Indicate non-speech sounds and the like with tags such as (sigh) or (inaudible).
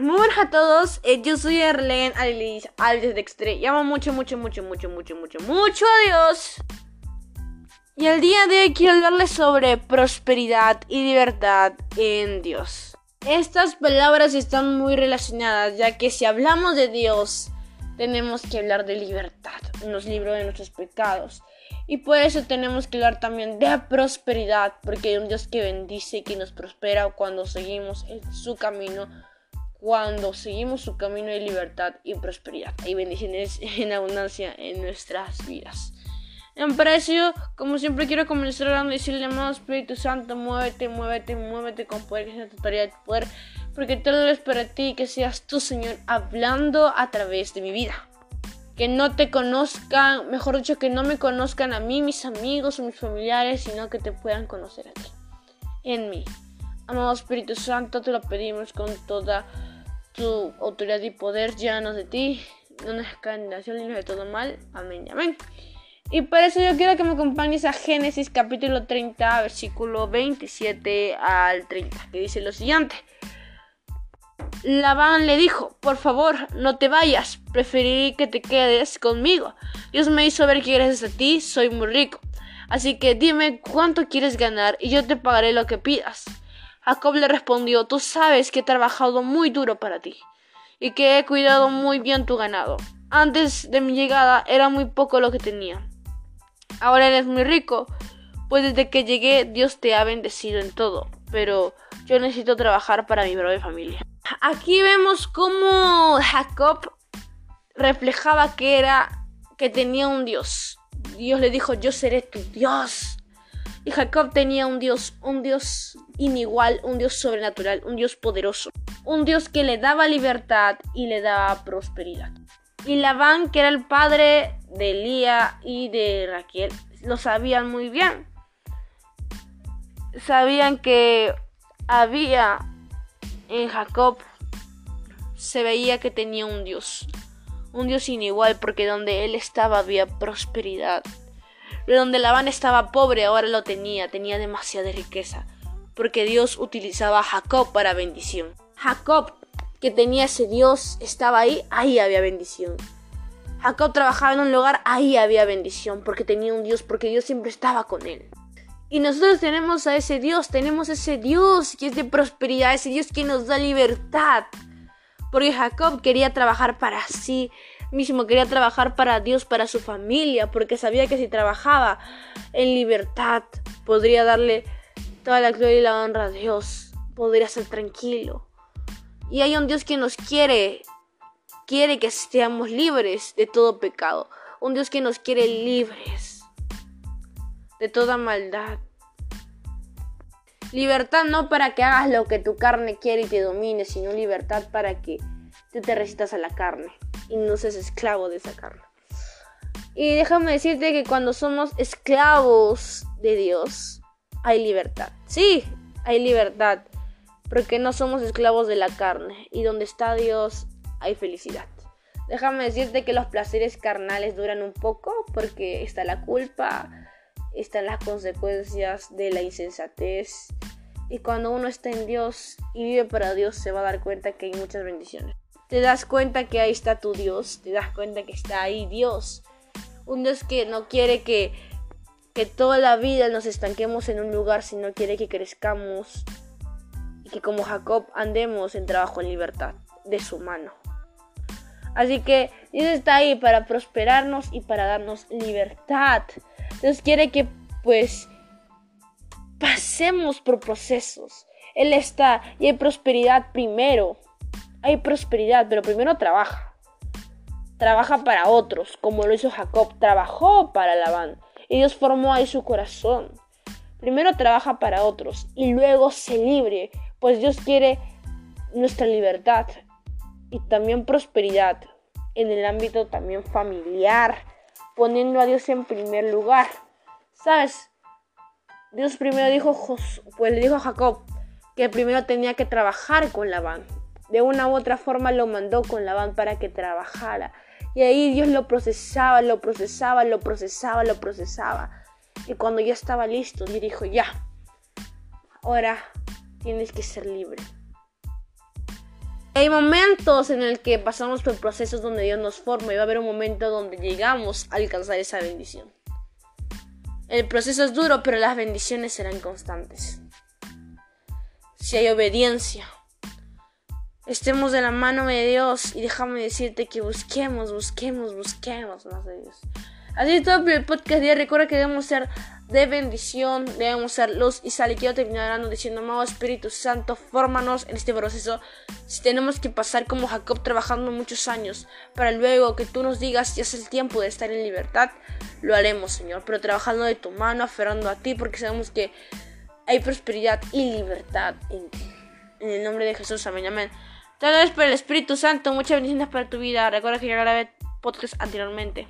Muy buenas a todos, eh, yo soy Erlen Alice Alves Dextre. Llamo mucho, mucho, mucho, mucho, mucho, mucho, mucho a Dios. Y el día de hoy quiero hablarles sobre prosperidad y libertad en Dios. Estas palabras están muy relacionadas, ya que si hablamos de Dios, tenemos que hablar de libertad, nos libró de nuestros pecados. Y por eso tenemos que hablar también de prosperidad, porque hay un Dios que bendice y que nos prospera cuando seguimos en su camino, cuando seguimos su camino de libertad y prosperidad. Hay bendiciones (laughs) en abundancia en nuestras vidas. En precio, como siempre quiero comenzar hablando y decirle, amado Espíritu Santo, muévete, muévete, muévete con poder, que sea tu tarea de poder, porque todo es para ti, que seas tú, Señor, hablando a través de mi vida que no te conozcan, mejor dicho, que no me conozcan a mí, mis amigos o mis familiares, sino que te puedan conocer a ti, en mí. Amado Espíritu Santo, te lo pedimos con toda tu autoridad y poder, llévanos de ti, no nos nación ni de todo mal. Amén y amén. Y por eso yo quiero que me acompañes a Génesis capítulo 30, versículo 27 al 30, que dice lo siguiente. Labán le dijo, por favor, no te vayas, preferiré que te quedes conmigo. Dios me hizo ver que gracias a ti soy muy rico. Así que dime cuánto quieres ganar y yo te pagaré lo que pidas. Jacob le respondió, tú sabes que he trabajado muy duro para ti y que he cuidado muy bien tu ganado. Antes de mi llegada era muy poco lo que tenía. Ahora eres muy rico, pues desde que llegué Dios te ha bendecido en todo, pero yo necesito trabajar para mi breve familia. Aquí vemos cómo Jacob reflejaba que era que tenía un Dios. Dios le dijo, "Yo seré tu Dios." Y Jacob tenía un Dios, un Dios inigual, un Dios sobrenatural, un Dios poderoso, un Dios que le daba libertad y le daba prosperidad. Y Labán, que era el padre de Elía y de Raquel, lo sabían muy bien. Sabían que había en Jacob se veía que tenía un Dios, un Dios sin igual, porque donde él estaba había prosperidad. De donde Labán estaba pobre, ahora lo tenía, tenía demasiada riqueza, porque Dios utilizaba a Jacob para bendición. Jacob, que tenía ese Dios, estaba ahí, ahí había bendición. Jacob trabajaba en un lugar, ahí había bendición, porque tenía un Dios, porque Dios siempre estaba con él. Y nosotros tenemos a ese Dios, tenemos ese Dios que es de prosperidad, ese Dios que nos da libertad. Porque Jacob quería trabajar para sí mismo, quería trabajar para Dios, para su familia, porque sabía que si trabajaba en libertad podría darle toda la gloria y la honra a Dios, podría ser tranquilo. Y hay un Dios que nos quiere, quiere que seamos libres de todo pecado, un Dios que nos quiere libres de toda maldad. Libertad no para que hagas lo que tu carne quiere y te domine, sino libertad para que tú te resistas a la carne y no seas esclavo de esa carne. Y déjame decirte que cuando somos esclavos de Dios, hay libertad. Sí, hay libertad, porque no somos esclavos de la carne. Y donde está Dios, hay felicidad. Déjame decirte que los placeres carnales duran un poco, porque está la culpa, están las consecuencias de la insensatez. Y cuando uno está en Dios y vive para Dios, se va a dar cuenta que hay muchas bendiciones. Te das cuenta que ahí está tu Dios, te das cuenta que está ahí Dios. Un Dios que no quiere que, que toda la vida nos estanquemos en un lugar, sino quiere que crezcamos y que como Jacob andemos en trabajo en libertad de su mano. Así que Dios está ahí para prosperarnos y para darnos libertad. Dios quiere que pues pasemos por procesos. Él está y hay prosperidad primero. Hay prosperidad, pero primero trabaja. Trabaja para otros, como lo hizo Jacob. Trabajó para Labán. Y Dios formó ahí su corazón. Primero trabaja para otros y luego se libre, pues Dios quiere nuestra libertad y también prosperidad en el ámbito también familiar poniendo a Dios en primer lugar. ¿Sabes? Dios primero dijo, pues le dijo a Jacob que primero tenía que trabajar con Labán. De una u otra forma lo mandó con Labán para que trabajara. Y ahí Dios lo procesaba, lo procesaba, lo procesaba, lo procesaba. Y cuando ya estaba listo, le dijo, ya, ahora tienes que ser libre. Hay momentos en el que pasamos por procesos donde Dios nos forma y va a haber un momento donde llegamos a alcanzar esa bendición. El proceso es duro, pero las bendiciones serán constantes. Si hay obediencia, estemos de la mano de Dios y déjame decirte que busquemos, busquemos, busquemos más de Dios. Así es todo el podcast de Recuerda que debemos ser de bendición, debemos ser luz y sal. Y quiero terminar diciendo, amado Espíritu Santo, fórmanos en este proceso. Si tenemos que pasar como Jacob trabajando muchos años para luego que tú nos digas ya es el tiempo de estar en libertad, lo haremos, Señor. Pero trabajando de tu mano, aferrando a ti, porque sabemos que hay prosperidad y libertad en ti. En el nombre de Jesús, amén, amén. Te agradezco por el Espíritu Santo. Muchas bendiciones para tu vida. Recuerda que ya grabé podcast anteriormente.